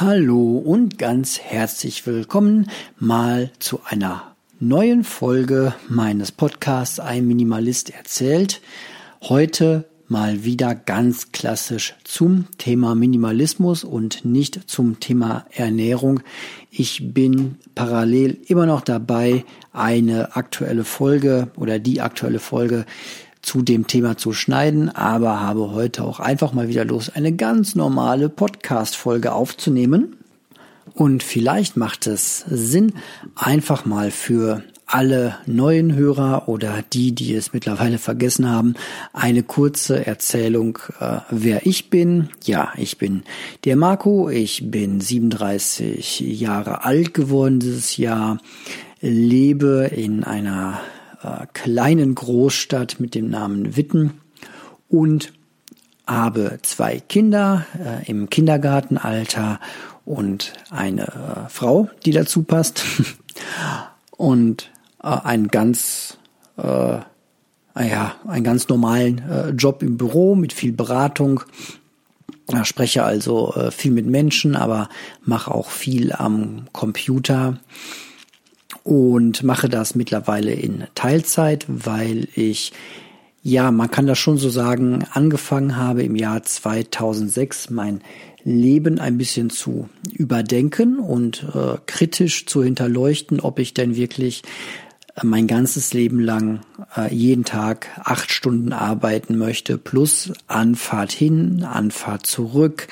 Hallo und ganz herzlich willkommen mal zu einer neuen Folge meines Podcasts Ein Minimalist erzählt. Heute mal wieder ganz klassisch zum Thema Minimalismus und nicht zum Thema Ernährung. Ich bin parallel immer noch dabei, eine aktuelle Folge oder die aktuelle Folge zu dem Thema zu schneiden, aber habe heute auch einfach mal wieder Lust, eine ganz normale Podcast-Folge aufzunehmen. Und vielleicht macht es Sinn, einfach mal für alle neuen Hörer oder die, die es mittlerweile vergessen haben, eine kurze Erzählung, äh, wer ich bin. Ja, ich bin der Marco, ich bin 37 Jahre alt geworden dieses Jahr, lebe in einer äh, kleinen Großstadt mit dem Namen Witten und habe zwei Kinder äh, im Kindergartenalter und eine äh, Frau, die dazu passt und äh, einen ganz äh, ja, einen ganz normalen äh, Job im Büro mit viel Beratung. Ich spreche also äh, viel mit Menschen, aber mache auch viel am Computer und mache das mittlerweile in Teilzeit, weil ich ja, man kann das schon so sagen, angefangen habe im Jahr 2006 mein Leben ein bisschen zu überdenken und äh, kritisch zu hinterleuchten, ob ich denn wirklich äh, mein ganzes Leben lang äh, jeden Tag acht Stunden arbeiten möchte, plus Anfahrt hin, Anfahrt zurück,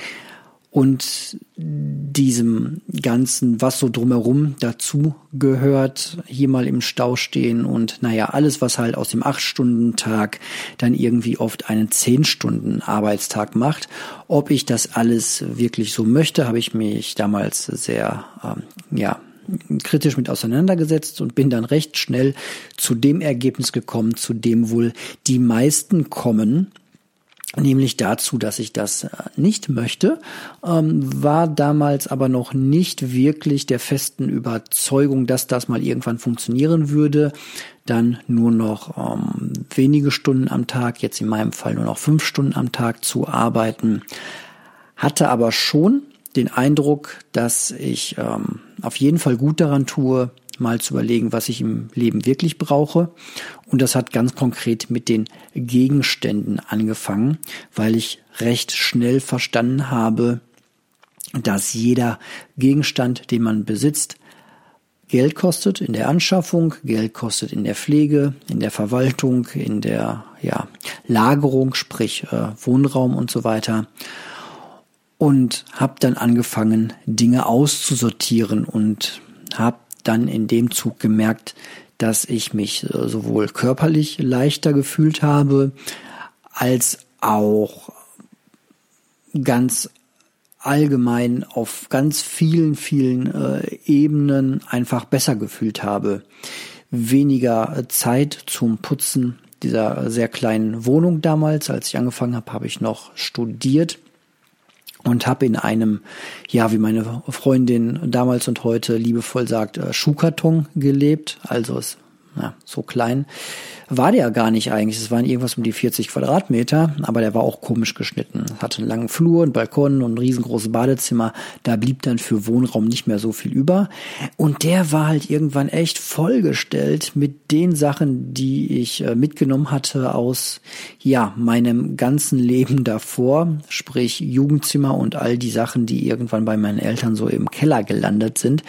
und diesem ganzen, was so drumherum dazu gehört, hier mal im Stau stehen und naja, alles, was halt aus dem acht Stunden Tag dann irgendwie oft einen zehn Stunden Arbeitstag macht. Ob ich das alles wirklich so möchte, habe ich mich damals sehr, ähm, ja, kritisch mit auseinandergesetzt und bin dann recht schnell zu dem Ergebnis gekommen, zu dem wohl die meisten kommen, nämlich dazu, dass ich das äh, nicht möchte, ähm, war damals aber noch nicht wirklich der festen Überzeugung, dass das mal irgendwann funktionieren würde. Dann nur noch ähm, wenige Stunden am Tag, jetzt in meinem Fall nur noch fünf Stunden am Tag zu arbeiten, hatte aber schon den Eindruck, dass ich ähm, auf jeden Fall gut daran tue, mal zu überlegen, was ich im Leben wirklich brauche. Und das hat ganz konkret mit den Gegenständen angefangen, weil ich recht schnell verstanden habe, dass jeder Gegenstand, den man besitzt, Geld kostet in der Anschaffung, Geld kostet in der Pflege, in der Verwaltung, in der ja, Lagerung, sprich äh, Wohnraum und so weiter. Und habe dann angefangen, Dinge auszusortieren und habe dann in dem Zug gemerkt, dass ich mich äh, sowohl körperlich leichter gefühlt habe, als auch ganz allgemein auf ganz vielen, vielen äh, Ebenen einfach besser gefühlt habe. Weniger Zeit zum Putzen dieser sehr kleinen Wohnung damals. Als ich angefangen habe, habe ich noch studiert und habe in einem, ja, wie meine Freundin damals und heute liebevoll sagt, äh, Schuhkarton gelebt. Also es ja, so klein war der gar nicht eigentlich. Es waren irgendwas um die 40 Quadratmeter, aber der war auch komisch geschnitten. Hatte einen langen Flur, einen Balkon und ein riesengroßes Badezimmer. Da blieb dann für Wohnraum nicht mehr so viel über. Und der war halt irgendwann echt vollgestellt mit den Sachen, die ich äh, mitgenommen hatte aus, ja, meinem ganzen Leben davor. Sprich Jugendzimmer und all die Sachen, die irgendwann bei meinen Eltern so im Keller gelandet sind.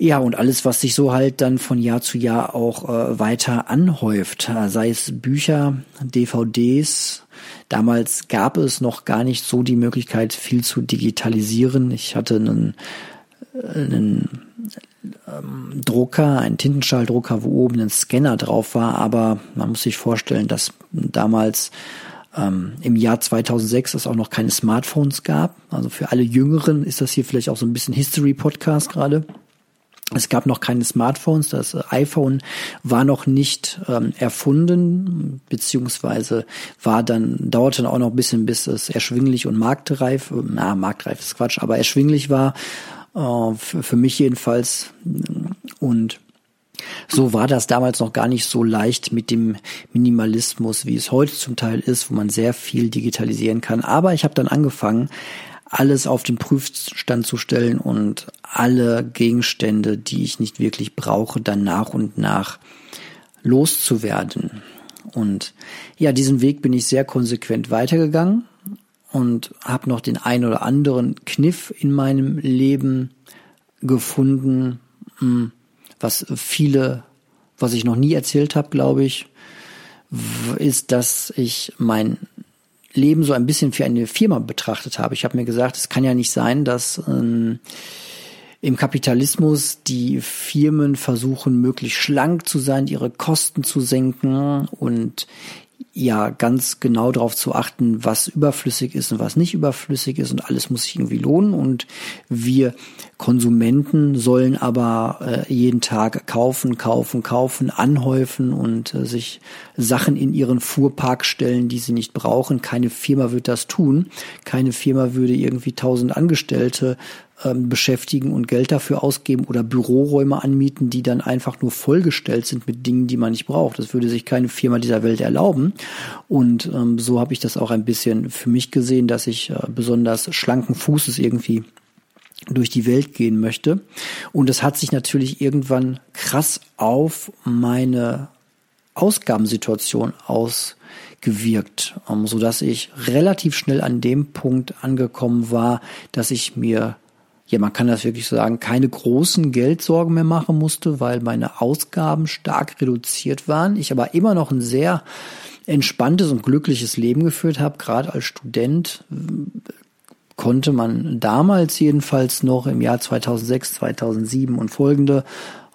Ja, und alles, was sich so halt dann von Jahr zu Jahr auch äh, weiter anhäuft, äh, sei es Bücher, DVDs. Damals gab es noch gar nicht so die Möglichkeit, viel zu digitalisieren. Ich hatte einen, äh, einen ähm, Drucker, einen Tintenstrahldrucker, wo oben ein Scanner drauf war, aber man muss sich vorstellen, dass damals ähm, im Jahr 2006 es auch noch keine Smartphones gab. Also für alle Jüngeren ist das hier vielleicht auch so ein bisschen History Podcast gerade. Es gab noch keine Smartphones, das iPhone war noch nicht ähm, erfunden, beziehungsweise war dann, dauerte dann auch noch ein bisschen, bis es erschwinglich und marktreif, na, marktreif ist Quatsch, aber erschwinglich war, äh, für, für mich jedenfalls. Und so war das damals noch gar nicht so leicht mit dem Minimalismus, wie es heute zum Teil ist, wo man sehr viel digitalisieren kann. Aber ich habe dann angefangen, alles auf den Prüfstand zu stellen und alle Gegenstände, die ich nicht wirklich brauche, dann nach und nach loszuwerden. Und ja, diesen Weg bin ich sehr konsequent weitergegangen und habe noch den ein oder anderen Kniff in meinem Leben gefunden, hm, was viele, was ich noch nie erzählt habe, glaube ich, ist, dass ich mein Leben so ein bisschen für eine Firma betrachtet habe. Ich habe mir gesagt, es kann ja nicht sein, dass ähm, im Kapitalismus die Firmen versuchen, möglichst schlank zu sein, ihre Kosten zu senken und ja ganz genau darauf zu achten, was überflüssig ist und was nicht überflüssig ist und alles muss sich irgendwie lohnen und wir Konsumenten sollen aber äh, jeden Tag kaufen, kaufen, kaufen, anhäufen und äh, sich Sachen in ihren Fuhrpark stellen, die sie nicht brauchen. Keine Firma wird das tun. Keine Firma würde irgendwie tausend Angestellte ähm, beschäftigen und Geld dafür ausgeben oder Büroräume anmieten, die dann einfach nur vollgestellt sind mit Dingen, die man nicht braucht. Das würde sich keine Firma dieser Welt erlauben. Und ähm, so habe ich das auch ein bisschen für mich gesehen, dass ich äh, besonders schlanken Fußes irgendwie durch die Welt gehen möchte. Und das hat sich natürlich irgendwann krass auf meine Ausgabensituation ausgewirkt, ähm, so dass ich relativ schnell an dem Punkt angekommen war, dass ich mir ja, man kann das wirklich so sagen, keine großen Geldsorgen mehr machen musste, weil meine Ausgaben stark reduziert waren. Ich aber immer noch ein sehr entspanntes und glückliches Leben geführt habe. Gerade als Student konnte man damals jedenfalls noch im Jahr 2006, 2007 und folgende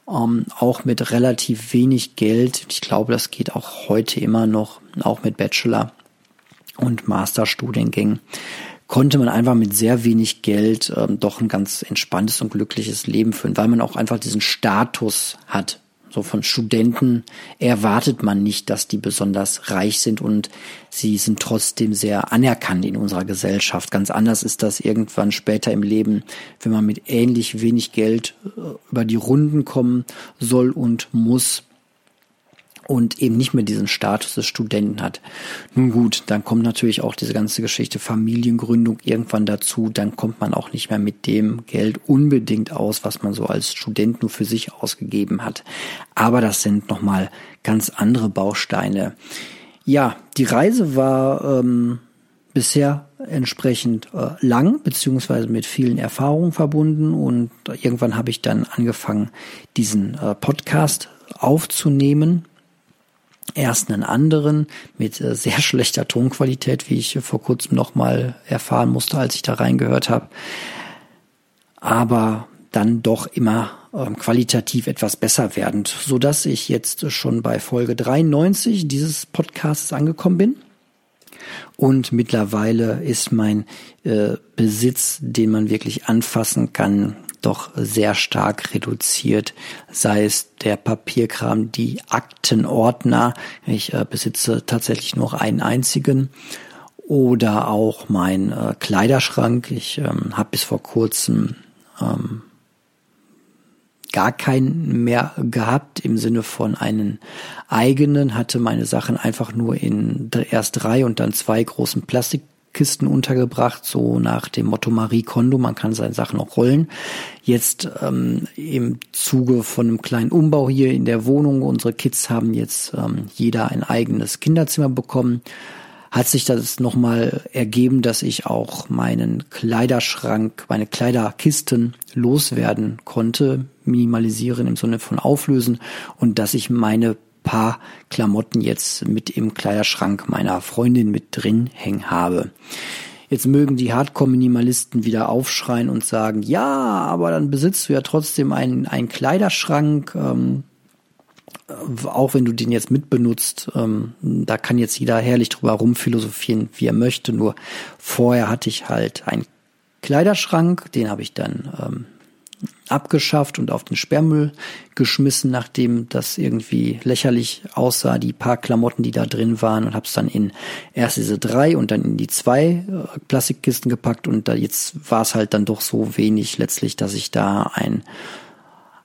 ähm, auch mit relativ wenig Geld, ich glaube, das geht auch heute immer noch, auch mit Bachelor und Masterstudiengängen, konnte man einfach mit sehr wenig Geld ähm, doch ein ganz entspanntes und glückliches Leben führen, weil man auch einfach diesen Status hat. So von Studenten erwartet man nicht, dass die besonders reich sind und sie sind trotzdem sehr anerkannt in unserer Gesellschaft. Ganz anders ist das irgendwann später im Leben, wenn man mit ähnlich wenig Geld äh, über die Runden kommen soll und muss und eben nicht mehr diesen Status des Studenten hat. Nun gut, dann kommt natürlich auch diese ganze Geschichte Familiengründung irgendwann dazu. Dann kommt man auch nicht mehr mit dem Geld unbedingt aus, was man so als Student nur für sich ausgegeben hat. Aber das sind nochmal ganz andere Bausteine. Ja, die Reise war ähm, bisher entsprechend äh, lang, beziehungsweise mit vielen Erfahrungen verbunden und irgendwann habe ich dann angefangen, diesen äh, Podcast aufzunehmen erst einen anderen mit äh, sehr schlechter Tonqualität, wie ich vor kurzem nochmal erfahren musste, als ich da reingehört habe. Aber dann doch immer ähm, qualitativ etwas besser werdend, so dass ich jetzt schon bei Folge 93 dieses Podcasts angekommen bin. Und mittlerweile ist mein äh, Besitz, den man wirklich anfassen kann, doch sehr stark reduziert, sei es der Papierkram, die Aktenordner, ich äh, besitze tatsächlich noch einen einzigen, oder auch mein äh, Kleiderschrank. Ich ähm, habe bis vor kurzem ähm, gar keinen mehr gehabt im Sinne von einen eigenen, hatte meine Sachen einfach nur in erst drei und dann zwei großen Plastik Kisten untergebracht, so nach dem Motto Marie Kondo, man kann seine Sachen auch rollen. Jetzt ähm, im Zuge von einem kleinen Umbau hier in der Wohnung, unsere Kids haben jetzt ähm, jeder ein eigenes Kinderzimmer bekommen, hat sich das nochmal ergeben, dass ich auch meinen Kleiderschrank, meine Kleiderkisten loswerden konnte, minimalisieren im Sinne von auflösen und dass ich meine paar Klamotten jetzt mit im Kleiderschrank meiner Freundin mit drin hängen habe. Jetzt mögen die Hardcore-Minimalisten wieder aufschreien und sagen, ja, aber dann besitzt du ja trotzdem einen, einen Kleiderschrank, ähm, auch wenn du den jetzt mitbenutzt, ähm, da kann jetzt jeder herrlich drüber rumphilosophieren, wie er möchte. Nur vorher hatte ich halt einen Kleiderschrank, den habe ich dann ähm, abgeschafft und auf den Sperrmüll geschmissen, nachdem das irgendwie lächerlich aussah, die paar Klamotten, die da drin waren und habe es dann in erst diese drei und dann in die zwei äh, Plastikkisten gepackt und da jetzt war es halt dann doch so wenig letztlich, dass ich da ein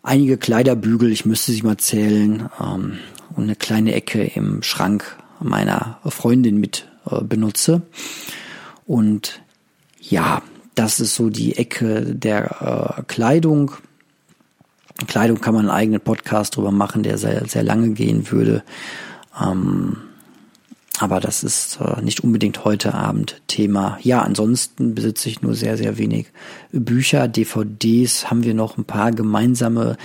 einige Kleiderbügel, ich müsste sie mal zählen, ähm, und eine kleine Ecke im Schrank meiner Freundin mit äh, benutze. Und ja, das ist so die Ecke der äh, Kleidung. Kleidung kann man einen eigenen Podcast drüber machen, der sehr, sehr lange gehen würde. Ähm, aber das ist äh, nicht unbedingt heute Abend Thema. Ja, ansonsten besitze ich nur sehr, sehr wenig Bücher. DVDs haben wir noch ein paar gemeinsame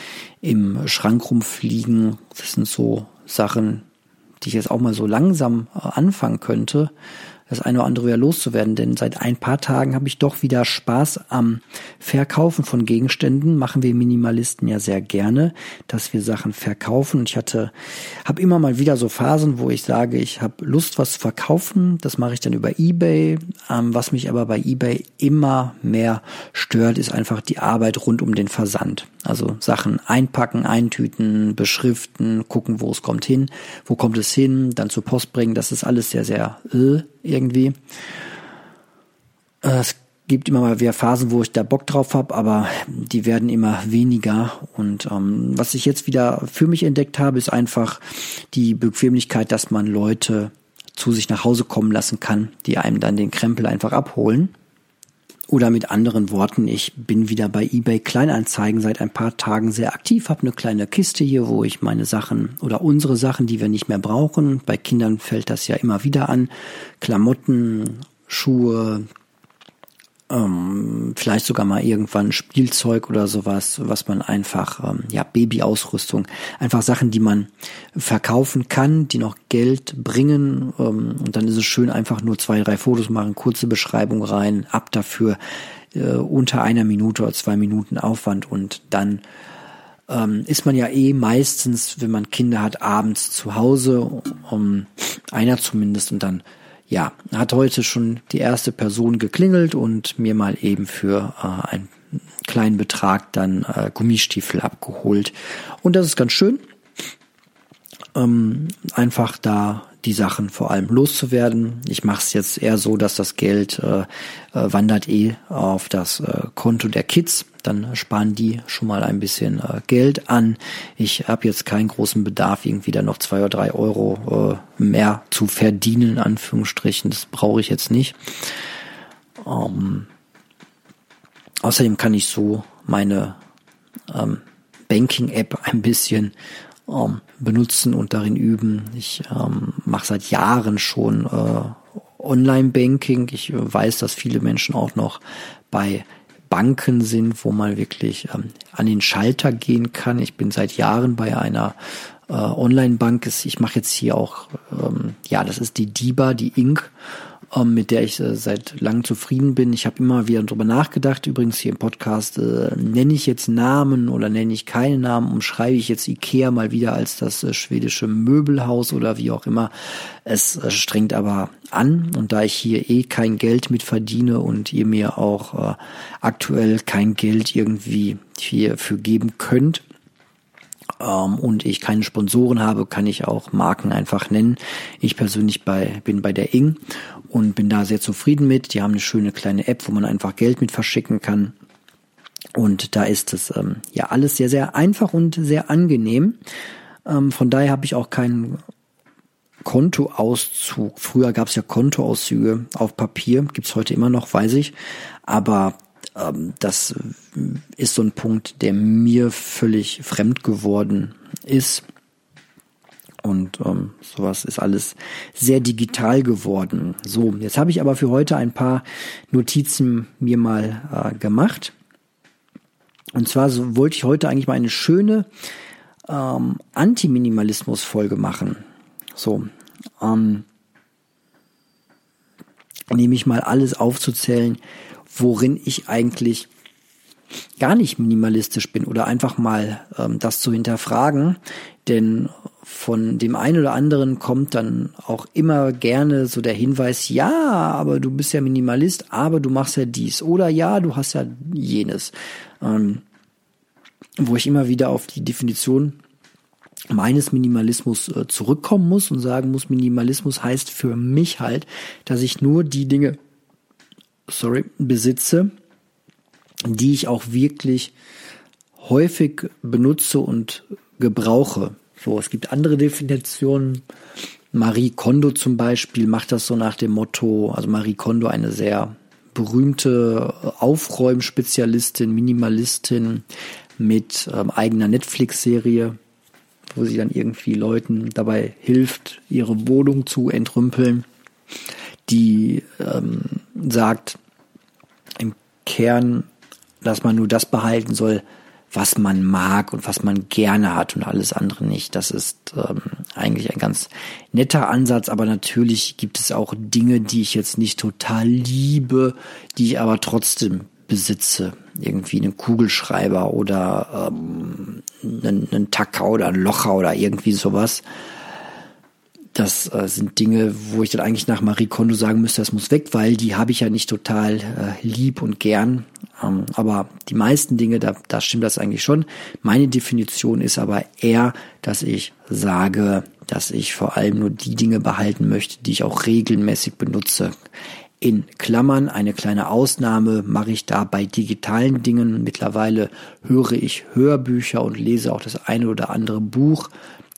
im Schrank rumfliegen. Das sind so Sachen, die ich jetzt auch mal so langsam äh, anfangen könnte das eine oder andere wieder loszuwerden, denn seit ein paar Tagen habe ich doch wieder Spaß am Verkaufen von Gegenständen. Machen wir Minimalisten ja sehr gerne, dass wir Sachen verkaufen. Und ich hatte, habe immer mal wieder so Phasen, wo ich sage, ich habe Lust, was zu verkaufen. Das mache ich dann über eBay. Ähm, was mich aber bei eBay immer mehr stört, ist einfach die Arbeit rund um den Versand. Also Sachen einpacken, eintüten, beschriften, gucken, wo es kommt hin, wo kommt es hin, dann zur Post bringen. Das ist alles sehr, sehr äh, irgendwie. Äh, es gibt immer mal wieder Phasen, wo ich da Bock drauf habe, aber die werden immer weniger. Und ähm, was ich jetzt wieder für mich entdeckt habe, ist einfach die Bequemlichkeit, dass man Leute zu sich nach Hause kommen lassen kann, die einem dann den Krempel einfach abholen. Oder mit anderen Worten, ich bin wieder bei eBay Kleinanzeigen seit ein paar Tagen sehr aktiv, habe eine kleine Kiste hier, wo ich meine Sachen oder unsere Sachen, die wir nicht mehr brauchen, bei Kindern fällt das ja immer wieder an, Klamotten, Schuhe, ähm, vielleicht sogar mal irgendwann Spielzeug oder sowas, was man einfach, ähm, ja, Babyausrüstung, einfach Sachen, die man verkaufen kann, die noch Geld bringen. Ähm, und dann ist es schön, einfach nur zwei, drei Fotos machen, kurze Beschreibung rein, ab dafür äh, unter einer Minute oder zwei Minuten Aufwand. Und dann ähm, ist man ja eh meistens, wenn man Kinder hat, abends zu Hause, um einer zumindest. Und dann ja, hat heute schon die erste Person geklingelt und mir mal eben für äh, einen kleinen Betrag dann äh, Gummistiefel abgeholt. Und das ist ganz schön. Ähm, einfach da die Sachen vor allem loszuwerden. Ich mache es jetzt eher so, dass das Geld äh, äh, wandert eh auf das äh, Konto der Kids. Dann sparen die schon mal ein bisschen äh, Geld an. Ich habe jetzt keinen großen Bedarf, irgendwie da noch zwei oder drei Euro äh, mehr zu verdienen, in Anführungsstrichen. Das brauche ich jetzt nicht. Ähm, außerdem kann ich so meine ähm, Banking-App ein bisschen ähm, benutzen und darin üben. Ich ähm, mache seit Jahren schon äh, Online-Banking. Ich weiß, dass viele Menschen auch noch bei Banken sind, wo man wirklich ähm, an den Schalter gehen kann. Ich bin seit Jahren bei einer äh, Online-Bank. Ich mache jetzt hier auch, ähm, ja, das ist die DIBA, die Inc ähm, mit der ich äh, seit langem zufrieden bin. Ich habe immer wieder drüber nachgedacht. Übrigens hier im Podcast äh, nenne ich jetzt Namen oder nenne ich keine Namen, umschreibe ich jetzt Ikea mal wieder als das äh, schwedische Möbelhaus oder wie auch immer. Es äh, strengt aber an und da ich hier eh kein Geld mit verdiene und ihr mir auch äh, aktuell kein Geld irgendwie hier für geben könnt, ähm, und ich keine Sponsoren habe, kann ich auch Marken einfach nennen. Ich persönlich bei, bin bei der Ing und bin da sehr zufrieden mit. Die haben eine schöne kleine App, wo man einfach Geld mit verschicken kann. Und da ist es ähm, ja alles sehr, sehr einfach und sehr angenehm. Ähm, von daher habe ich auch keinen Kontoauszug. Früher gab es ja Kontoauszüge auf Papier, gibt's heute immer noch, weiß ich. Aber ähm, das ist so ein Punkt, der mir völlig fremd geworden ist. Und ähm, sowas ist alles sehr digital geworden. So, jetzt habe ich aber für heute ein paar Notizen mir mal äh, gemacht. Und zwar so, wollte ich heute eigentlich mal eine schöne ähm, Anti-Minimalismus-Folge machen. So, ähm, nämlich mal alles aufzuzählen, worin ich eigentlich gar nicht minimalistisch bin oder einfach mal ähm, das zu hinterfragen. Denn von dem einen oder anderen kommt dann auch immer gerne so der Hinweis, ja, aber du bist ja Minimalist, aber du machst ja dies oder ja, du hast ja jenes. Ähm, wo ich immer wieder auf die Definition meines Minimalismus äh, zurückkommen muss und sagen muss, Minimalismus heißt für mich halt, dass ich nur die Dinge, sorry, besitze, die ich auch wirklich häufig benutze und gebrauche. So, es gibt andere Definitionen. Marie Kondo zum Beispiel macht das so nach dem Motto, also Marie Kondo, eine sehr berühmte Aufräumspezialistin, Minimalistin mit ähm, eigener Netflix-Serie, wo sie dann irgendwie Leuten dabei hilft, ihre Wohnung zu entrümpeln, die ähm, sagt Kern, dass man nur das behalten soll, was man mag und was man gerne hat und alles andere nicht. Das ist ähm, eigentlich ein ganz netter Ansatz, aber natürlich gibt es auch Dinge, die ich jetzt nicht total liebe, die ich aber trotzdem besitze. Irgendwie einen Kugelschreiber oder ähm, einen, einen Tacker oder einen Locher oder irgendwie sowas. Das äh, sind Dinge, wo ich dann eigentlich nach Marie Kondo sagen müsste, das muss weg, weil die habe ich ja nicht total äh, lieb und gern. Ähm, aber die meisten Dinge, da, da stimmt das eigentlich schon. Meine Definition ist aber eher, dass ich sage, dass ich vor allem nur die Dinge behalten möchte, die ich auch regelmäßig benutze. In Klammern eine kleine Ausnahme mache ich da bei digitalen Dingen. Mittlerweile höre ich Hörbücher und lese auch das eine oder andere Buch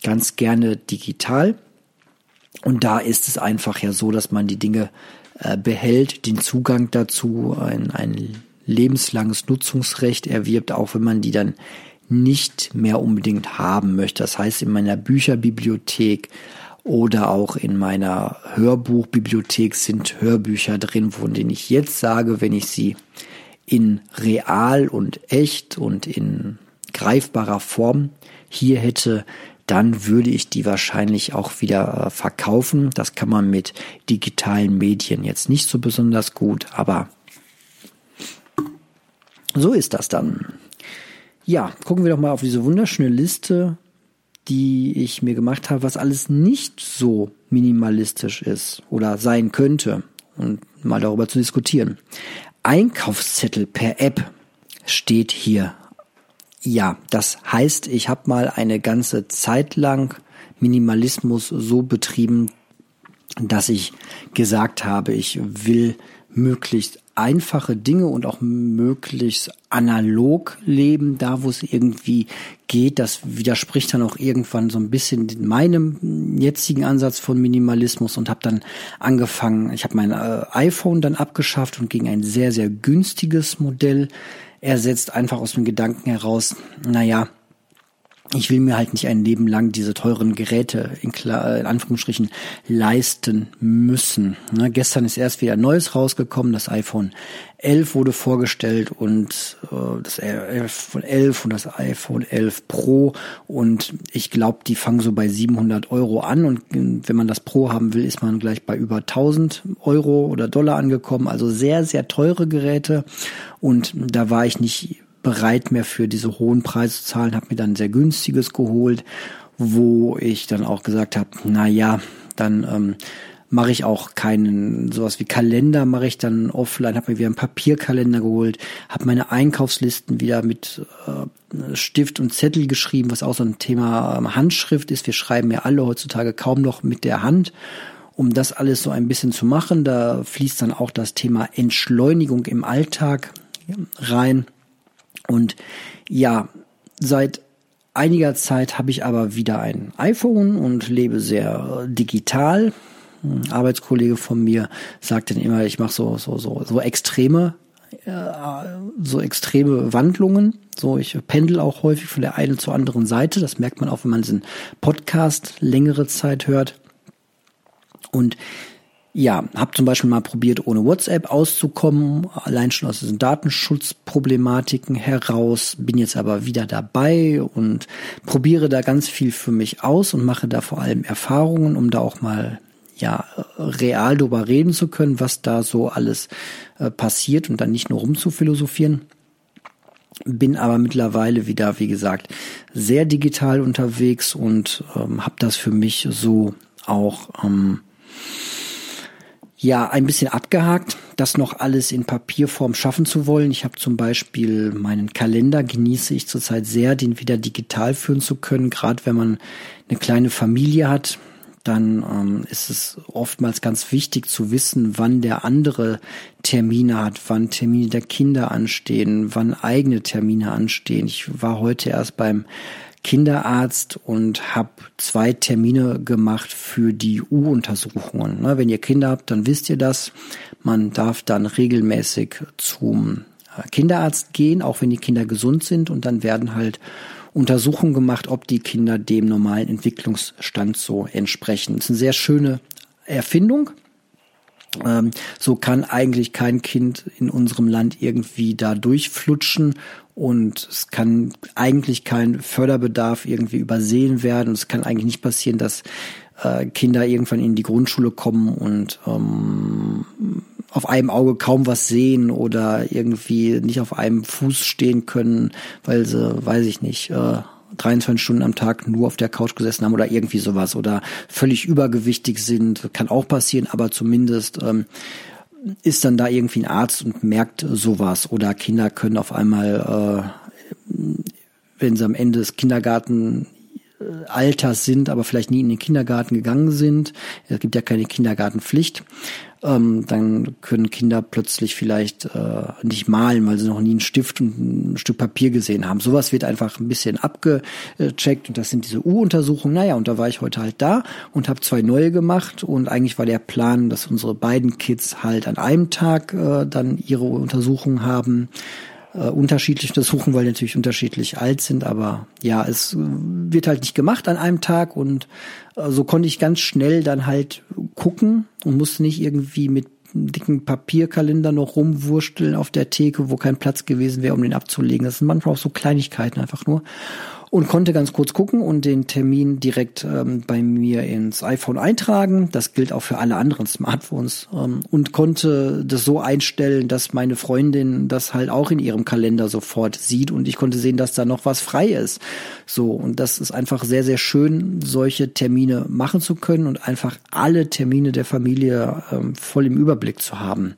ganz gerne digital. Und da ist es einfach ja so, dass man die Dinge äh, behält, den Zugang dazu, ein, ein lebenslanges Nutzungsrecht erwirbt, auch wenn man die dann nicht mehr unbedingt haben möchte. Das heißt, in meiner Bücherbibliothek oder auch in meiner Hörbuchbibliothek sind Hörbücher drin, von denen ich jetzt sage, wenn ich sie in real und echt und in greifbarer Form hier hätte, dann würde ich die wahrscheinlich auch wieder äh, verkaufen. Das kann man mit digitalen Medien jetzt nicht so besonders gut, aber so ist das dann. Ja, gucken wir doch mal auf diese wunderschöne Liste, die ich mir gemacht habe, was alles nicht so minimalistisch ist oder sein könnte und mal darüber zu diskutieren. Einkaufszettel per App steht hier ja, das heißt, ich habe mal eine ganze Zeit lang Minimalismus so betrieben, dass ich gesagt habe, ich will möglichst einfache Dinge und auch möglichst analog leben, da wo es irgendwie geht. Das widerspricht dann auch irgendwann so ein bisschen meinem jetzigen Ansatz von Minimalismus und habe dann angefangen, ich habe mein äh, iPhone dann abgeschafft und gegen ein sehr, sehr günstiges Modell er setzt einfach aus dem Gedanken heraus, naja, ich will mir halt nicht ein Leben lang diese teuren Geräte in, in Anführungsstrichen leisten müssen. Ne, gestern ist erst wieder neues rausgekommen, das iPhone 11 wurde vorgestellt und äh, das iPhone 11 und das iPhone 11 Pro und ich glaube, die fangen so bei 700 Euro an und wenn man das Pro haben will, ist man gleich bei über 1000 Euro oder Dollar angekommen. Also sehr, sehr teure Geräte und da war ich nicht bereit mehr für diese hohen Preise zu zahlen, habe mir dann sehr günstiges geholt, wo ich dann auch gesagt habe, na ja, dann ähm, mache ich auch keinen sowas wie Kalender mache ich dann offline, habe mir wieder einen Papierkalender geholt, habe meine Einkaufslisten wieder mit äh, Stift und Zettel geschrieben, was auch so ein Thema ähm, Handschrift ist. Wir schreiben ja alle heutzutage kaum noch mit der Hand. Um das alles so ein bisschen zu machen, da fließt dann auch das Thema Entschleunigung im Alltag rein. Und ja, seit einiger Zeit habe ich aber wieder ein iPhone und lebe sehr digital. Ein Arbeitskollege von mir sagt dann immer, ich mache so so so so extreme äh, so extreme Wandlungen. So, ich pendel auch häufig von der einen zur anderen Seite. Das merkt man auch, wenn man diesen Podcast längere Zeit hört. Und ja, habe zum Beispiel mal probiert, ohne WhatsApp auszukommen, allein schon aus diesen Datenschutzproblematiken heraus, bin jetzt aber wieder dabei und probiere da ganz viel für mich aus und mache da vor allem Erfahrungen, um da auch mal ja real drüber reden zu können, was da so alles äh, passiert und dann nicht nur rumzuphilosophieren. Bin aber mittlerweile wieder, wie gesagt, sehr digital unterwegs und ähm, habe das für mich so auch ähm, ja ein bisschen abgehakt, das noch alles in Papierform schaffen zu wollen. Ich habe zum Beispiel meinen Kalender, genieße ich zurzeit sehr, den wieder digital führen zu können, gerade wenn man eine kleine Familie hat. Dann ähm, ist es oftmals ganz wichtig zu wissen, wann der andere Termine hat, wann Termine der Kinder anstehen, wann eigene Termine anstehen. Ich war heute erst beim Kinderarzt und habe zwei Termine gemacht für die U-Untersuchungen. Ne, wenn ihr Kinder habt, dann wisst ihr das. Man darf dann regelmäßig zum äh, Kinderarzt gehen, auch wenn die Kinder gesund sind. Und dann werden halt Untersuchungen gemacht, ob die Kinder dem normalen Entwicklungsstand so entsprechen. Das ist eine sehr schöne Erfindung. Ähm, so kann eigentlich kein Kind in unserem Land irgendwie da durchflutschen und es kann eigentlich kein Förderbedarf irgendwie übersehen werden. Und es kann eigentlich nicht passieren, dass äh, Kinder irgendwann in die Grundschule kommen und ähm, auf einem Auge kaum was sehen oder irgendwie nicht auf einem Fuß stehen können, weil sie, weiß ich nicht, äh, 23 Stunden am Tag nur auf der Couch gesessen haben oder irgendwie sowas oder völlig übergewichtig sind, kann auch passieren, aber zumindest ähm, ist dann da irgendwie ein Arzt und merkt sowas oder Kinder können auf einmal, äh, wenn sie am Ende des Kindergarten Alters sind, aber vielleicht nie in den Kindergarten gegangen sind. Es gibt ja keine Kindergartenpflicht. Ähm, dann können Kinder plötzlich vielleicht äh, nicht malen, weil sie noch nie einen Stift und ein Stück Papier gesehen haben. Sowas wird einfach ein bisschen abgecheckt und das sind diese U-Untersuchungen. Naja, und da war ich heute halt da und habe zwei neue gemacht und eigentlich war der Plan, dass unsere beiden Kids halt an einem Tag äh, dann ihre Untersuchungen haben äh, unterschiedlich untersuchen, weil die natürlich unterschiedlich alt sind. Aber ja, es äh, wird halt nicht gemacht an einem Tag und äh, so konnte ich ganz schnell dann halt gucken und musste nicht irgendwie mit dicken Papierkalender noch rumwursteln auf der Theke, wo kein Platz gewesen wäre, um den abzulegen. Das sind manchmal auch so Kleinigkeiten einfach nur und konnte ganz kurz gucken und den Termin direkt ähm, bei mir ins iPhone eintragen. Das gilt auch für alle anderen Smartphones ähm, und konnte das so einstellen, dass meine Freundin das halt auch in ihrem Kalender sofort sieht und ich konnte sehen, dass da noch was frei ist. So und das ist einfach sehr sehr schön, solche Termine machen zu können und einfach alle Termine der Familie ähm, voll im Überblick zu haben.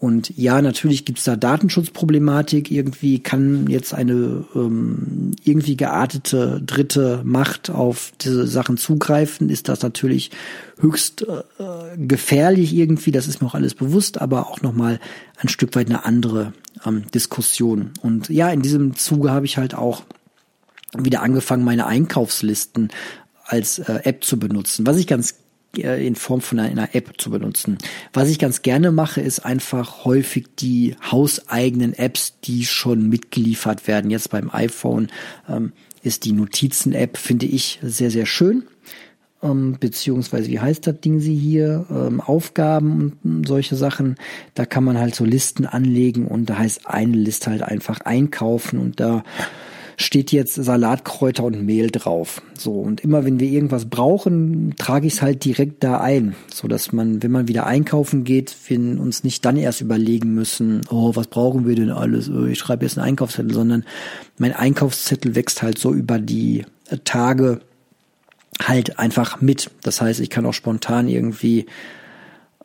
Und ja, natürlich gibt's da Datenschutzproblematik. Irgendwie kann jetzt eine ähm, irgendwie geartete dritte Macht auf diese Sachen zugreifen. Ist das natürlich höchst äh, gefährlich irgendwie. Das ist mir auch alles bewusst, aber auch nochmal ein Stück weit eine andere ähm, Diskussion. Und ja, in diesem Zuge habe ich halt auch wieder angefangen, meine Einkaufslisten als äh, App zu benutzen. Was ich ganz in Form von einer App zu benutzen. Was ich ganz gerne mache, ist einfach häufig die hauseigenen Apps, die schon mitgeliefert werden. Jetzt beim iPhone ähm, ist die Notizen-App, finde ich, sehr, sehr schön. Ähm, beziehungsweise, wie heißt das Ding sie hier? Ähm, Aufgaben und solche Sachen. Da kann man halt so Listen anlegen und da heißt eine Liste halt einfach einkaufen und da steht jetzt Salatkräuter und Mehl drauf. So, und immer wenn wir irgendwas brauchen, trage ich es halt direkt da ein, so dass man, wenn man wieder einkaufen geht, wir uns nicht dann erst überlegen müssen, oh, was brauchen wir denn alles? Oh, ich schreibe jetzt einen Einkaufszettel, sondern mein Einkaufszettel wächst halt so über die Tage halt einfach mit. Das heißt, ich kann auch spontan irgendwie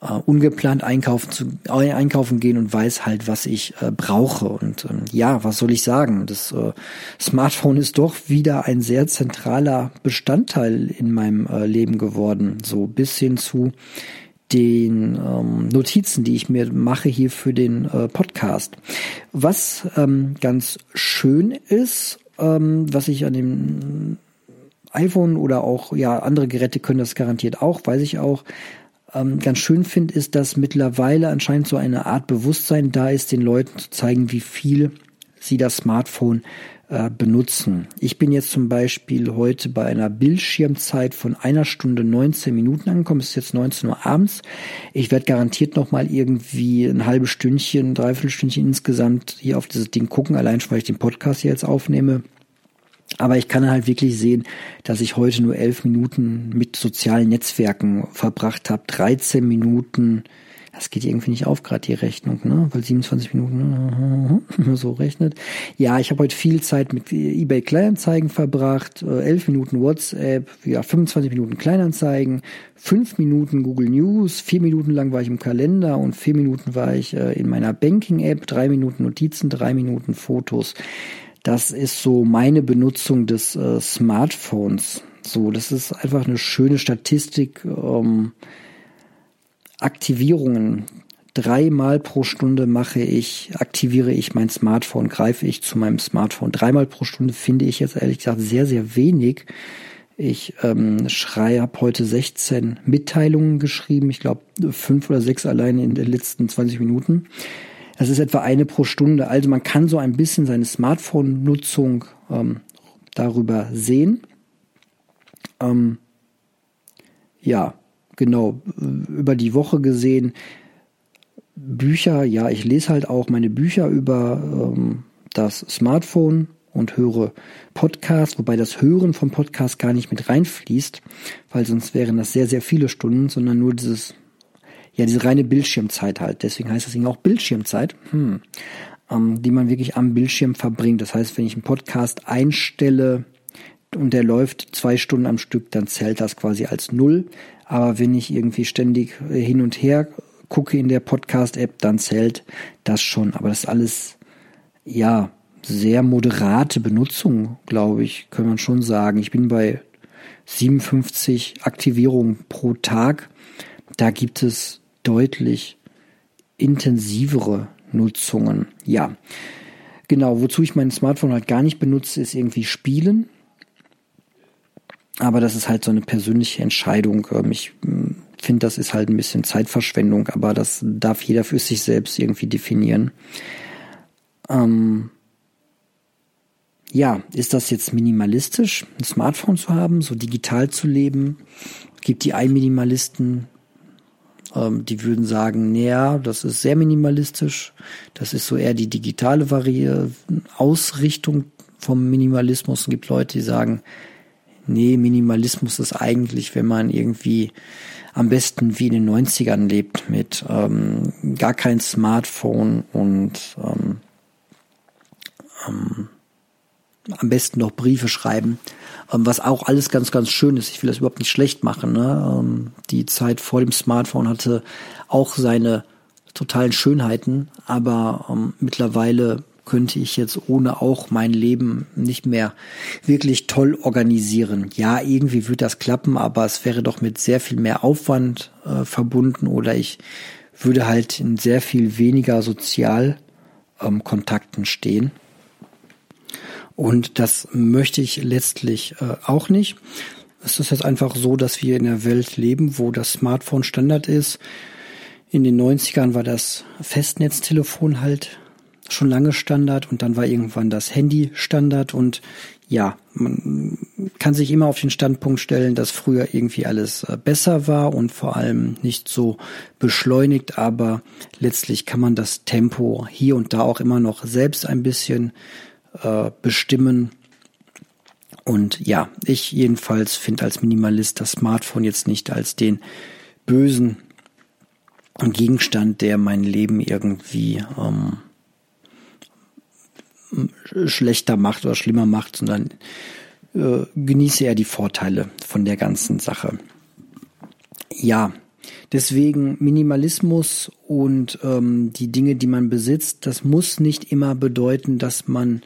äh, ungeplant einkaufen zu äh, einkaufen gehen und weiß halt, was ich äh, brauche. Und ähm, ja, was soll ich sagen? Das äh, Smartphone ist doch wieder ein sehr zentraler Bestandteil in meinem äh, Leben geworden. So bis hin zu den ähm, Notizen, die ich mir mache hier für den äh, Podcast. Was ähm, ganz schön ist, ähm, was ich an dem iPhone oder auch ja andere Geräte können das garantiert auch, weiß ich auch, ähm, ganz schön finde, ist, dass mittlerweile anscheinend so eine Art Bewusstsein da ist, den Leuten zu zeigen, wie viel sie das Smartphone äh, benutzen. Ich bin jetzt zum Beispiel heute bei einer Bildschirmzeit von einer Stunde 19 Minuten angekommen. Es ist jetzt 19 Uhr abends. Ich werde garantiert noch mal irgendwie ein halbes Stündchen, dreiviertel Stündchen insgesamt hier auf dieses Ding gucken, allein schon, weil ich den Podcast hier jetzt aufnehme. Aber ich kann halt wirklich sehen, dass ich heute nur elf Minuten mit sozialen Netzwerken verbracht habe. 13 Minuten, das geht irgendwie nicht auf, gerade die Rechnung, ne? Weil 27 Minuten so rechnet. Ja, ich habe heute viel Zeit mit eBay Kleinanzeigen verbracht, äh, 11 Minuten WhatsApp, ja, 25 Minuten Kleinanzeigen, 5 Minuten Google News, 4 Minuten lang war ich im Kalender und 4 Minuten war ich äh, in meiner Banking-App, 3 Minuten Notizen, 3 Minuten Fotos. Das ist so meine Benutzung des äh, Smartphones. So, das ist einfach eine schöne Statistik. Ähm, Aktivierungen. Dreimal pro Stunde mache ich, aktiviere ich mein Smartphone, greife ich zu meinem Smartphone. Dreimal pro Stunde finde ich jetzt ehrlich gesagt sehr, sehr wenig. Ich ähm, schrei, habe heute 16 Mitteilungen geschrieben. Ich glaube, fünf oder sechs allein in den letzten 20 Minuten. Das ist etwa eine pro Stunde. Also man kann so ein bisschen seine Smartphone-Nutzung ähm, darüber sehen. Ähm, ja, genau. Über die Woche gesehen. Bücher, ja, ich lese halt auch meine Bücher über ähm, das Smartphone und höre Podcasts, wobei das Hören vom Podcast gar nicht mit reinfließt, weil sonst wären das sehr, sehr viele Stunden, sondern nur dieses, ja, diese reine Bildschirmzeit halt. Deswegen heißt das Ding auch Bildschirmzeit, hm, ähm, die man wirklich am Bildschirm verbringt. Das heißt, wenn ich einen Podcast einstelle und der läuft zwei Stunden am Stück, dann zählt das quasi als Null. Aber wenn ich irgendwie ständig hin und her gucke in der Podcast-App, dann zählt das schon. Aber das ist alles, ja, sehr moderate Benutzung, glaube ich, kann man schon sagen. Ich bin bei 57 Aktivierungen pro Tag. Da gibt es deutlich intensivere Nutzungen. Ja, genau. Wozu ich mein Smartphone halt gar nicht benutze, ist irgendwie Spielen. Aber das ist halt so eine persönliche Entscheidung. Ähm, ich hm, finde, das ist halt ein bisschen Zeitverschwendung, aber das darf jeder für sich selbst irgendwie definieren. Ähm, ja, ist das jetzt minimalistisch, ein Smartphone zu haben, so digital zu leben? Gibt die Einminimalisten, ähm, die würden sagen, naja, das ist sehr minimalistisch. Das ist so eher die digitale Vari Ausrichtung vom Minimalismus. Es gibt Leute, die sagen, nee, Minimalismus ist eigentlich, wenn man irgendwie am besten wie in den 90ern lebt, mit ähm, gar kein Smartphone und ähm, ähm, am besten noch Briefe schreiben, was auch alles ganz, ganz schön ist. Ich will das überhaupt nicht schlecht machen. Ne? Ähm, die Zeit vor dem Smartphone hatte auch seine totalen Schönheiten, aber ähm, mittlerweile könnte ich jetzt ohne auch mein Leben nicht mehr wirklich toll organisieren. Ja, irgendwie wird das klappen, aber es wäre doch mit sehr viel mehr Aufwand äh, verbunden oder ich würde halt in sehr viel weniger Sozialkontakten ähm, stehen. Und das möchte ich letztlich äh, auch nicht. Es ist jetzt einfach so, dass wir in der Welt leben, wo das Smartphone Standard ist. In den 90ern war das Festnetztelefon halt schon lange Standard und dann war irgendwann das Handy Standard und ja, man kann sich immer auf den Standpunkt stellen, dass früher irgendwie alles äh, besser war und vor allem nicht so beschleunigt, aber letztlich kann man das Tempo hier und da auch immer noch selbst ein bisschen äh, bestimmen. Und ja, ich jedenfalls finde als Minimalist das Smartphone jetzt nicht als den bösen Gegenstand, der mein Leben irgendwie ähm, schlechter macht oder schlimmer macht, sondern äh, genieße eher die Vorteile von der ganzen Sache. Ja, deswegen Minimalismus und ähm, die Dinge, die man besitzt, das muss nicht immer bedeuten, dass man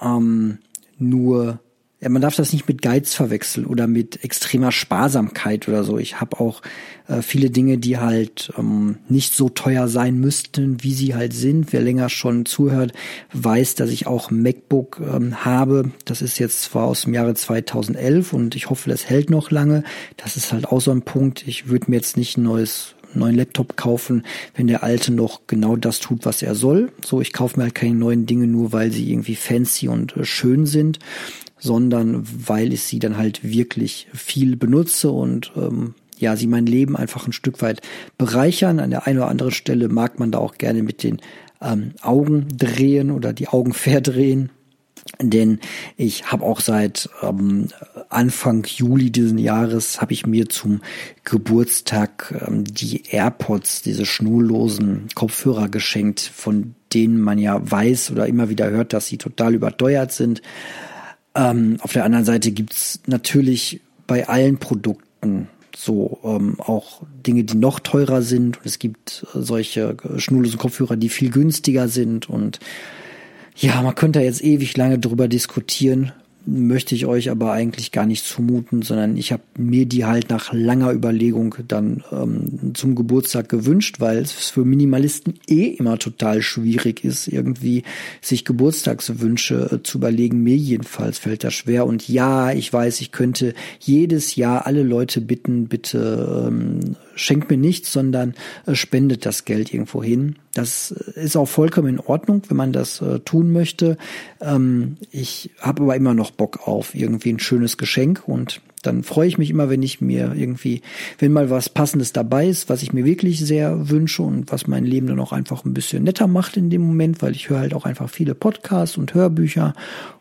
ähm, nur ja, man darf das nicht mit Geiz verwechseln oder mit extremer Sparsamkeit oder so. Ich habe auch äh, viele Dinge, die halt ähm, nicht so teuer sein müssten, wie sie halt sind. Wer länger schon zuhört, weiß, dass ich auch MacBook ähm, habe. Das ist jetzt zwar aus dem Jahre 2011 und ich hoffe, das hält noch lange. Das ist halt auch so ein Punkt. Ich würde mir jetzt nicht ein neues neuen Laptop kaufen, wenn der alte noch genau das tut, was er soll. So, ich kaufe mir halt keine neuen Dinge nur, weil sie irgendwie fancy und äh, schön sind, sondern weil ich sie dann halt wirklich viel benutze und ähm, ja, sie mein Leben einfach ein Stück weit bereichern. An der einen oder anderen Stelle mag man da auch gerne mit den ähm, Augen drehen oder die Augen verdrehen. Denn ich habe auch seit ähm, Anfang Juli diesen Jahres habe ich mir zum Geburtstag ähm, die AirPods, diese schnurlosen Kopfhörer geschenkt, von denen man ja weiß oder immer wieder hört, dass sie total überteuert sind. Ähm, auf der anderen Seite gibt's natürlich bei allen Produkten so ähm, auch Dinge, die noch teurer sind. Und es gibt äh, solche schnurlosen Kopfhörer, die viel günstiger sind und ja, man könnte jetzt ewig lange darüber diskutieren, möchte ich euch aber eigentlich gar nicht zumuten, sondern ich habe mir die halt nach langer Überlegung dann ähm, zum Geburtstag gewünscht, weil es für Minimalisten eh immer total schwierig ist, irgendwie sich Geburtstagswünsche äh, zu überlegen. Mir jedenfalls fällt das schwer. Und ja, ich weiß, ich könnte jedes Jahr alle Leute bitten, bitte ähm, schenkt mir nichts, sondern äh, spendet das Geld irgendwo hin. Das ist auch vollkommen in Ordnung, wenn man das äh, tun möchte. Ähm, ich habe aber immer noch Bock auf irgendwie ein schönes Geschenk und dann freue ich mich immer, wenn ich mir irgendwie, wenn mal was Passendes dabei ist, was ich mir wirklich sehr wünsche und was mein Leben dann auch einfach ein bisschen netter macht in dem Moment, weil ich höre halt auch einfach viele Podcasts und Hörbücher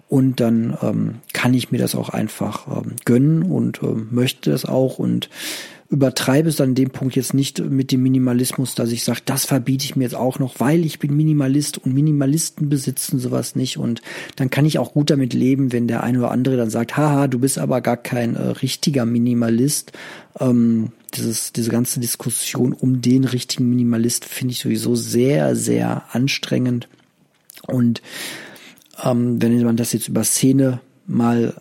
und dann ähm, kann ich mir das auch einfach ähm, gönnen und ähm, möchte das auch und übertreibe es an dem Punkt jetzt nicht mit dem Minimalismus, dass ich sage, das verbiete ich mir jetzt auch noch, weil ich bin Minimalist und Minimalisten besitzen sowas nicht. Und dann kann ich auch gut damit leben, wenn der eine oder andere dann sagt, haha, du bist aber gar kein äh, richtiger Minimalist. Ähm, dieses, diese ganze Diskussion um den richtigen Minimalist finde ich sowieso sehr, sehr anstrengend. Und ähm, wenn man das jetzt über Szene mal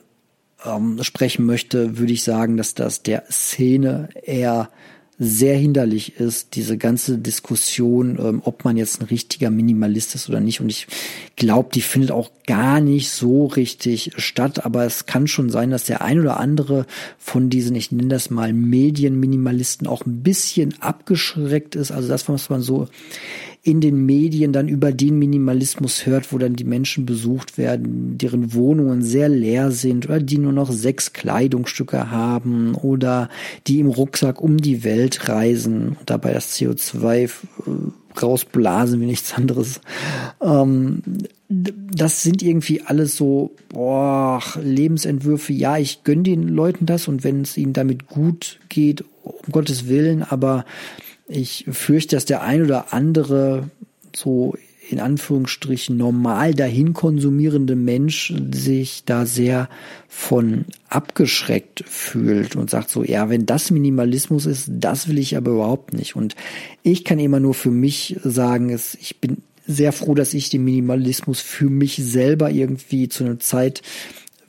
ähm, sprechen möchte, würde ich sagen, dass das der Szene eher sehr hinderlich ist, diese ganze Diskussion, ähm, ob man jetzt ein richtiger Minimalist ist oder nicht. Und ich glaube, die findet auch gar nicht so richtig statt. Aber es kann schon sein, dass der ein oder andere von diesen, ich nenne das mal Medienminimalisten, auch ein bisschen abgeschreckt ist. Also das, was man so in den Medien dann über den Minimalismus hört, wo dann die Menschen besucht werden, deren Wohnungen sehr leer sind oder die nur noch sechs Kleidungsstücke haben oder die im Rucksack um die Welt reisen und dabei das CO2 äh, rausblasen wie nichts anderes. Ähm, das sind irgendwie alles so boah, Lebensentwürfe. Ja, ich gönne den Leuten das und wenn es ihnen damit gut geht, um Gottes Willen, aber ich fürchte, dass der ein oder andere so in Anführungsstrichen normal dahin konsumierende Mensch sich da sehr von abgeschreckt fühlt und sagt so, ja, wenn das Minimalismus ist, das will ich aber überhaupt nicht. Und ich kann immer nur für mich sagen, ich bin sehr froh, dass ich den Minimalismus für mich selber irgendwie zu einer Zeit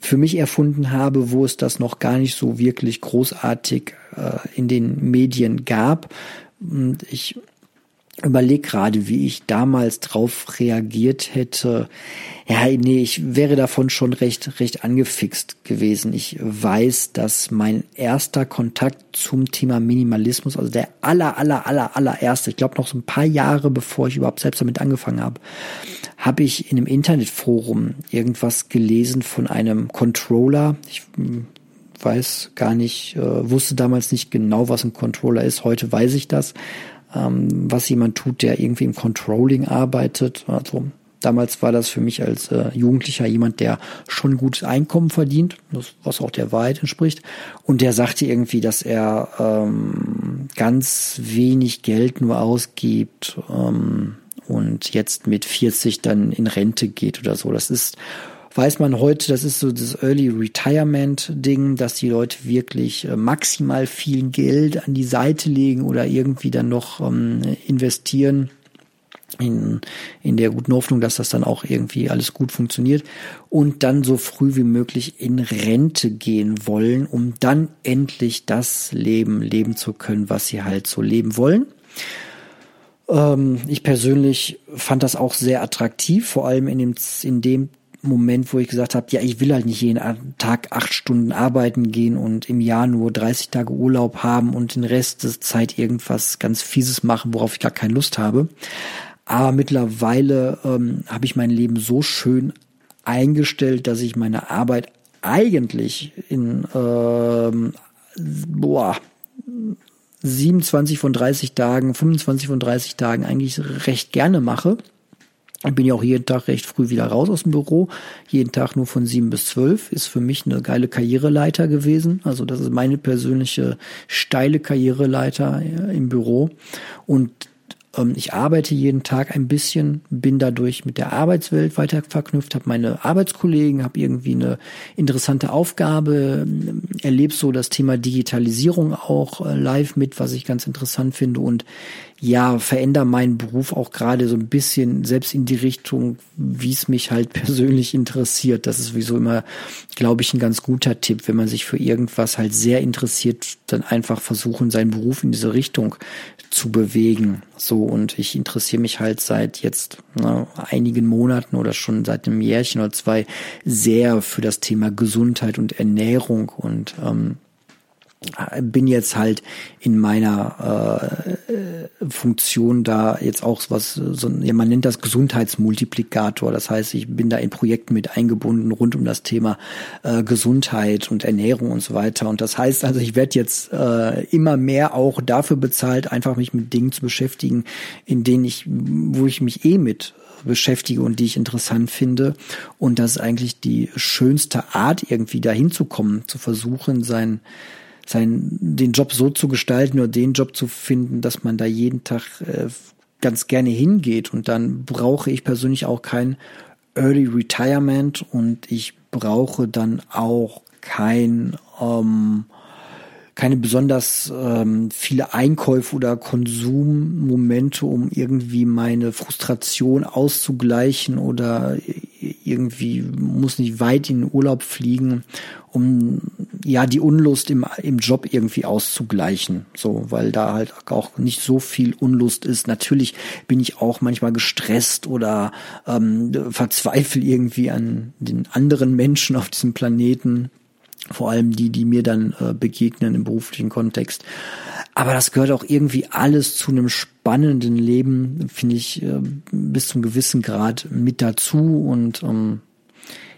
für mich erfunden habe, wo es das noch gar nicht so wirklich großartig äh, in den Medien gab. Und ich überlege gerade, wie ich damals drauf reagiert hätte. Ja, nee, ich wäre davon schon recht, recht angefixt gewesen. Ich weiß, dass mein erster Kontakt zum Thema Minimalismus, also der aller, aller, aller, allererste, ich glaube noch so ein paar Jahre bevor ich überhaupt selbst damit angefangen habe, habe ich in einem Internetforum irgendwas gelesen von einem Controller. Ich weiß gar nicht, äh, wusste damals nicht genau, was ein Controller ist. Heute weiß ich das, ähm, was jemand tut, der irgendwie im Controlling arbeitet. Also damals war das für mich als äh, Jugendlicher jemand, der schon gutes Einkommen verdient, das, was auch der Wahrheit entspricht. Und der sagte irgendwie, dass er ähm, ganz wenig Geld nur ausgibt ähm, und jetzt mit 40 dann in Rente geht oder so. Das ist weiß man heute, das ist so das Early Retirement Ding, dass die Leute wirklich äh, maximal viel Geld an die Seite legen oder irgendwie dann noch ähm, investieren in, in der guten Hoffnung, dass das dann auch irgendwie alles gut funktioniert und dann so früh wie möglich in Rente gehen wollen, um dann endlich das Leben leben zu können, was sie halt so leben wollen. Ähm, ich persönlich fand das auch sehr attraktiv, vor allem in dem, in dem Moment, wo ich gesagt habe, ja, ich will halt nicht jeden Tag acht Stunden arbeiten gehen und im Jahr nur 30 Tage Urlaub haben und den Rest der Zeit irgendwas ganz Fieses machen, worauf ich gar keine Lust habe. Aber mittlerweile ähm, habe ich mein Leben so schön eingestellt, dass ich meine Arbeit eigentlich in ähm, boah, 27 von 30 Tagen, 25 von 30 Tagen eigentlich recht gerne mache. Ich bin ja auch jeden Tag recht früh wieder raus aus dem Büro. Jeden Tag nur von sieben bis zwölf. Ist für mich eine geile Karriereleiter gewesen. Also das ist meine persönliche steile Karriereleiter im Büro. Und ich arbeite jeden Tag ein bisschen, bin dadurch mit der Arbeitswelt weiter verknüpft, habe meine Arbeitskollegen, habe irgendwie eine interessante Aufgabe, erlebe so das Thema Digitalisierung auch äh, live mit, was ich ganz interessant finde und ja, verändere meinen Beruf auch gerade so ein bisschen selbst in die Richtung, wie es mich halt persönlich interessiert. Das ist sowieso immer, glaube ich, ein ganz guter Tipp, wenn man sich für irgendwas halt sehr interessiert, dann einfach versuchen, seinen Beruf in diese Richtung zu bewegen. So, und ich interessiere mich halt seit jetzt ne, einigen Monaten oder schon seit einem Jährchen oder zwei sehr für das Thema Gesundheit und Ernährung und ähm, bin jetzt halt in meiner äh, Funktion da jetzt auch was, so, ja, man nennt das Gesundheitsmultiplikator. Das heißt, ich bin da in Projekten mit eingebunden rund um das Thema äh, Gesundheit und Ernährung und so weiter. Und das heißt also, ich werde jetzt äh, immer mehr auch dafür bezahlt, einfach mich mit Dingen zu beschäftigen, in denen ich, wo ich mich eh mit beschäftige und die ich interessant finde. Und das ist eigentlich die schönste Art, irgendwie dahin zu kommen, zu versuchen, sein sein, den Job so zu gestalten oder den Job zu finden, dass man da jeden Tag äh, ganz gerne hingeht. Und dann brauche ich persönlich auch kein Early Retirement und ich brauche dann auch kein ähm, keine besonders ähm, viele Einkäufe oder Konsummomente, um irgendwie meine Frustration auszugleichen oder irgendwie muss nicht weit in den Urlaub fliegen, um ja die Unlust im, im Job irgendwie auszugleichen. So, weil da halt auch nicht so viel Unlust ist. Natürlich bin ich auch manchmal gestresst oder ähm, verzweifle irgendwie an den anderen Menschen auf diesem Planeten vor allem die, die mir dann äh, begegnen im beruflichen Kontext. Aber das gehört auch irgendwie alles zu einem spannenden Leben, finde ich, äh, bis zum gewissen Grad mit dazu. Und ähm,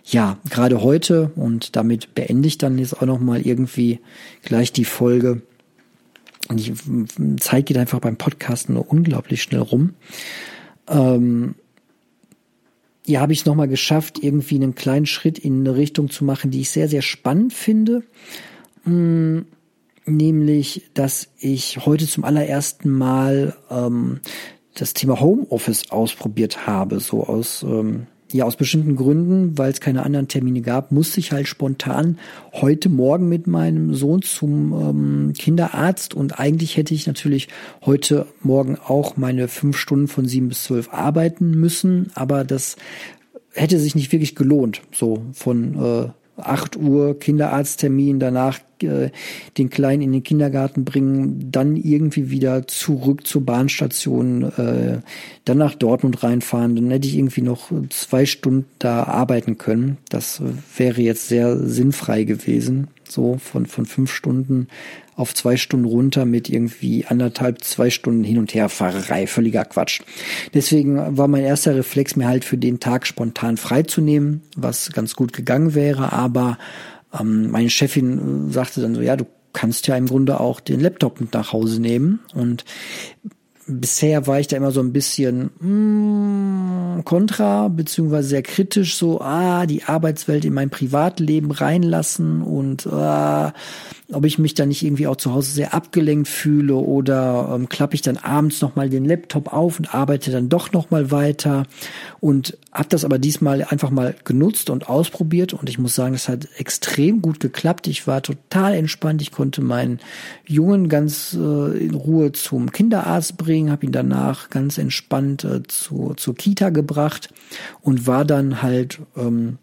ja, gerade heute, und damit beende ich dann jetzt auch nochmal irgendwie gleich die Folge. Und die Zeit geht einfach beim Podcasten nur unglaublich schnell rum. Ähm, ja, habe ich es nochmal geschafft, irgendwie einen kleinen Schritt in eine Richtung zu machen, die ich sehr, sehr spannend finde. Hm, nämlich, dass ich heute zum allerersten Mal ähm, das Thema Homeoffice ausprobiert habe, so aus ähm, ja, aus bestimmten Gründen, weil es keine anderen Termine gab, musste ich halt spontan heute Morgen mit meinem Sohn zum ähm, Kinderarzt. Und eigentlich hätte ich natürlich heute Morgen auch meine fünf Stunden von sieben bis zwölf arbeiten müssen, aber das hätte sich nicht wirklich gelohnt, so von äh, 8 Uhr Kinderarzttermin, danach äh, den Kleinen in den Kindergarten bringen, dann irgendwie wieder zurück zur Bahnstation, äh, dann nach Dortmund reinfahren. Dann hätte ich irgendwie noch zwei Stunden da arbeiten können. Das wäre jetzt sehr sinnfrei gewesen. So von, von fünf Stunden auf zwei Stunden runter mit irgendwie anderthalb, zwei Stunden hin und her Fahrerei. Völliger Quatsch. Deswegen war mein erster Reflex, mir halt für den Tag spontan freizunehmen, was ganz gut gegangen wäre. Aber ähm, meine Chefin sagte dann so, ja, du kannst ja im Grunde auch den Laptop mit nach Hause nehmen. Und bisher war ich da immer so ein bisschen mm, kontra, beziehungsweise sehr kritisch, so, ah, die Arbeitswelt in mein Privatleben reinlassen und ah, ob ich mich dann nicht irgendwie auch zu Hause sehr abgelenkt fühle oder ähm, klappe ich dann abends nochmal den Laptop auf und arbeite dann doch nochmal weiter und habe das aber diesmal einfach mal genutzt und ausprobiert und ich muss sagen, es hat extrem gut geklappt. Ich war total entspannt. Ich konnte meinen Jungen ganz äh, in Ruhe zum Kinderarzt bringen, habe ihn danach ganz entspannt äh, zu, zur Kita gebracht und war dann halt ähm,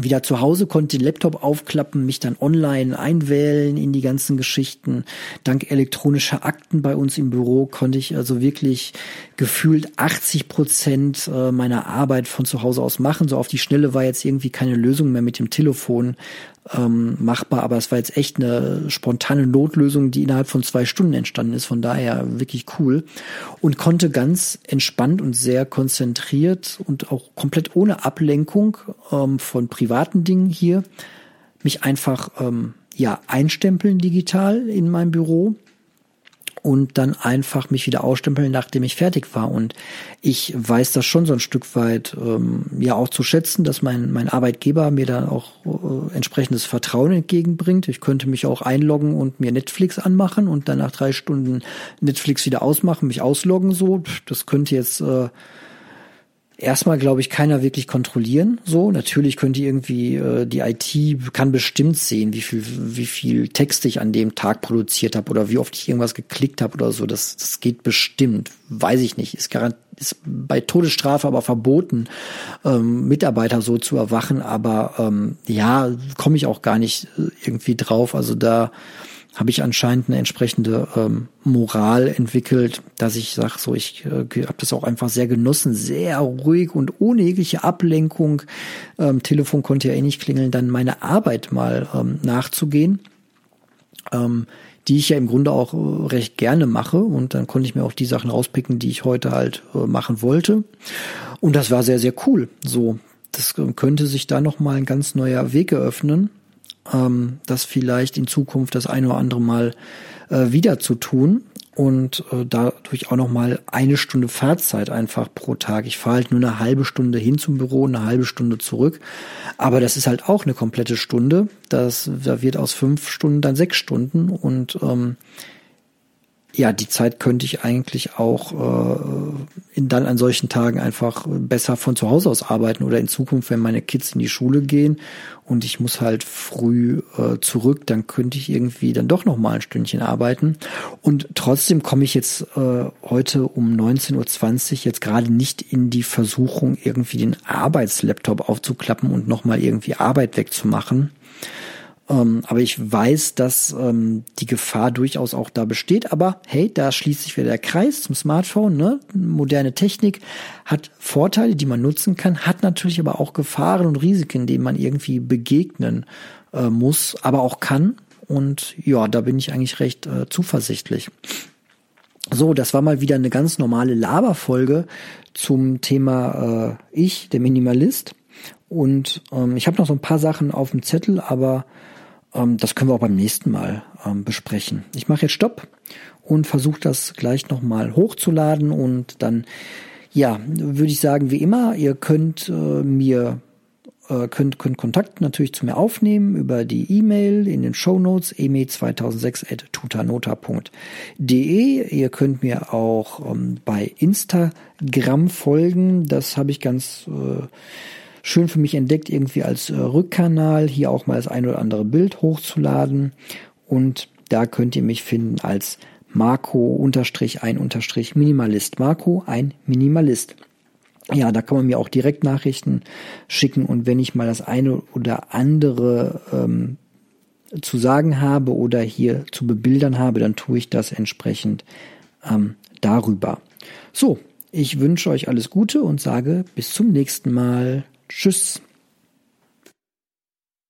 wieder zu Hause, konnte den Laptop aufklappen, mich dann online einwählen in die ganzen Geschichten. Dank elektronischer Akten bei uns im Büro konnte ich also wirklich gefühlt 80 Prozent äh, meiner Arbeit von zu Hause aus machen. So auf die Schnelle war jetzt irgendwie keine Lösung mehr mit dem Telefon ähm, machbar, aber es war jetzt echt eine spontane Notlösung, die innerhalb von zwei Stunden entstanden ist. Von daher wirklich cool und konnte ganz entspannt und sehr konzentriert und auch komplett ohne Ablenkung ähm, von privaten Dingen hier mich einfach ähm, ja einstempeln digital in meinem Büro und dann einfach mich wieder ausstempeln, nachdem ich fertig war. Und ich weiß das schon so ein Stück weit ähm, ja auch zu schätzen, dass mein, mein Arbeitgeber mir da auch äh, entsprechendes Vertrauen entgegenbringt. Ich könnte mich auch einloggen und mir Netflix anmachen und dann nach drei Stunden Netflix wieder ausmachen, mich ausloggen so. Das könnte jetzt äh, erstmal, glaube ich, keiner wirklich kontrollieren. So, natürlich könnte irgendwie äh, die IT kann bestimmt sehen, wie viel, wie viel Text ich an dem Tag produziert habe oder wie oft ich irgendwas geklickt habe oder so. Das, das geht bestimmt. Weiß ich nicht. Ist, garant, ist bei Todesstrafe aber verboten, ähm, Mitarbeiter so zu erwachen. Aber ähm, ja, komme ich auch gar nicht äh, irgendwie drauf. Also da habe ich anscheinend eine entsprechende ähm, Moral entwickelt, dass ich sage, so ich äh, habe das auch einfach sehr genossen, sehr ruhig und ohne jegliche Ablenkung. Ähm, Telefon konnte ja eh nicht klingeln, dann meine Arbeit mal ähm, nachzugehen. Ähm, die ich ja im Grunde auch äh, recht gerne mache und dann konnte ich mir auch die Sachen rauspicken, die ich heute halt äh, machen wollte und das war sehr sehr cool. So, das äh, könnte sich da noch mal ein ganz neuer Weg eröffnen ähm, das vielleicht in Zukunft das eine oder andere Mal äh, wieder zu tun und äh, dadurch auch noch mal eine Stunde Fahrzeit einfach pro Tag. Ich fahre halt nur eine halbe Stunde hin zum Büro, eine halbe Stunde zurück, aber das ist halt auch eine komplette Stunde. Das da wird aus fünf Stunden dann sechs Stunden und ähm, ja, die Zeit könnte ich eigentlich auch äh, in dann an solchen Tagen einfach besser von zu Hause aus arbeiten oder in Zukunft, wenn meine Kids in die Schule gehen und ich muss halt früh äh, zurück, dann könnte ich irgendwie dann doch noch mal ein Stündchen arbeiten. Und trotzdem komme ich jetzt äh, heute um 19:20 Uhr jetzt gerade nicht in die Versuchung irgendwie den Arbeitslaptop aufzuklappen und noch mal irgendwie Arbeit wegzumachen ähm, aber ich weiß, dass ähm, die Gefahr durchaus auch da besteht. Aber hey, da schließt sich wieder der Kreis zum Smartphone. Ne? Moderne Technik hat Vorteile, die man nutzen kann, hat natürlich aber auch Gefahren und Risiken, denen man irgendwie begegnen äh, muss, aber auch kann. Und ja, da bin ich eigentlich recht äh, zuversichtlich. So, das war mal wieder eine ganz normale Laberfolge zum Thema äh, Ich, der Minimalist. Und ähm, ich habe noch so ein paar Sachen auf dem Zettel, aber das können wir auch beim nächsten Mal ähm, besprechen. Ich mache jetzt Stopp und versuche das gleich nochmal hochzuladen und dann, ja, würde ich sagen, wie immer, ihr könnt äh, mir äh, könnt, könnt Kontakt natürlich zu mir aufnehmen über die E-Mail in den Show Notes eme2006.tutanota.de. Ihr könnt mir auch ähm, bei Instagram folgen. Das habe ich ganz äh, schön für mich entdeckt, irgendwie als äh, Rückkanal hier auch mal das ein oder andere Bild hochzuladen. Und da könnt ihr mich finden als Marco unterstrich ein unterstrich Minimalist. Marco ein Minimalist. Ja, da kann man mir auch direkt Nachrichten schicken und wenn ich mal das eine oder andere ähm, zu sagen habe oder hier zu bebildern habe, dann tue ich das entsprechend ähm, darüber. So, ich wünsche euch alles Gute und sage bis zum nächsten Mal. Tschüss.